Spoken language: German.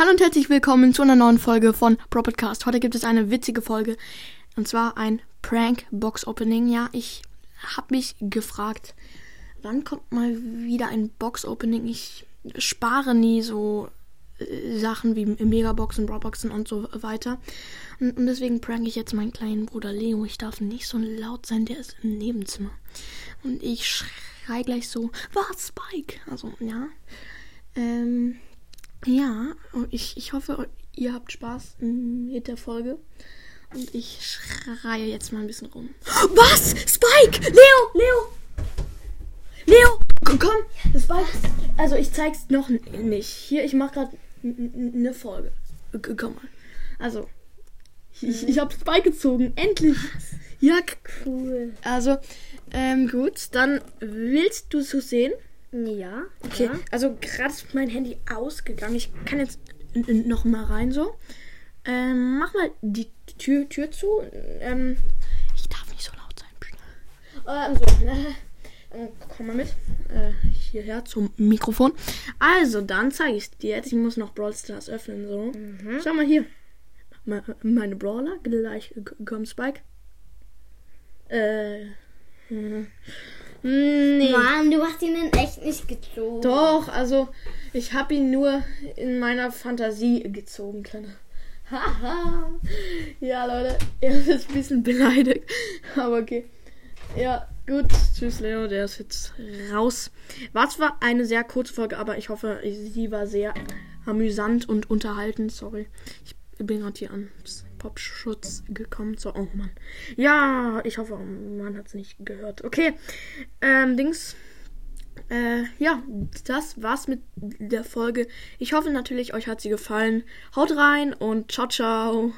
Hallo und herzlich willkommen zu einer neuen Folge von Propodcast. Heute gibt es eine witzige Folge und zwar ein Prank Box Opening. Ja, ich habe mich gefragt, wann kommt mal wieder ein Box Opening? Ich spare nie so äh, Sachen wie Megaboxen, Brawlboxen und so weiter. Und, und deswegen prank ich jetzt meinen kleinen Bruder Leo. Ich darf nicht so laut sein, der ist im Nebenzimmer. Und ich schrei gleich so, was, Spike? Also, ja. Ähm, ja, ich, ich hoffe, ihr habt Spaß mit der Folge. Und ich schreie jetzt mal ein bisschen rum. Was? Spike! Leo! Leo! Leo! Komm! Spike! Also ich zeig's noch nicht. Hier, ich mach grad eine Folge. Komm mal. Also. Ich, ich hab Spike gezogen. Endlich! Ja, cool. Also, ähm, gut. Dann willst du es so sehen? Ja. Okay, ja. also gerade ist mein Handy ausgegangen. Ich kann jetzt noch mal rein so. Ähm, mach mal die Tür, Tür zu. Ähm, ich darf nicht so laut sein. Ähm, so, äh, komm mal mit. Äh, hierher zum Mikrofon. Also, dann zeige ich es dir jetzt. Ich muss noch Brawl Stars öffnen. So. Mhm. Schau mal hier. Meine Brawler. Gleich kommt Spike. Äh. Hm. Nee. Mann, du hast ihn in nicht gezogen. Doch, also ich habe ihn nur in meiner Fantasie gezogen, kleiner. Haha. ja, Leute, er ist ein bisschen beleidigt. Aber okay. Ja, gut. Tschüss, Leo, der ist jetzt raus. War zwar eine sehr kurze Folge, aber ich hoffe, sie war sehr amüsant und unterhaltend. Sorry. Ich bin gerade hier an Popschutz gekommen. So, oh Mann. Ja, ich hoffe, man hat es nicht gehört. Okay, ähm, Dings. Äh, ja, das war's mit der Folge. Ich hoffe natürlich, euch hat sie gefallen. Haut rein und ciao, ciao.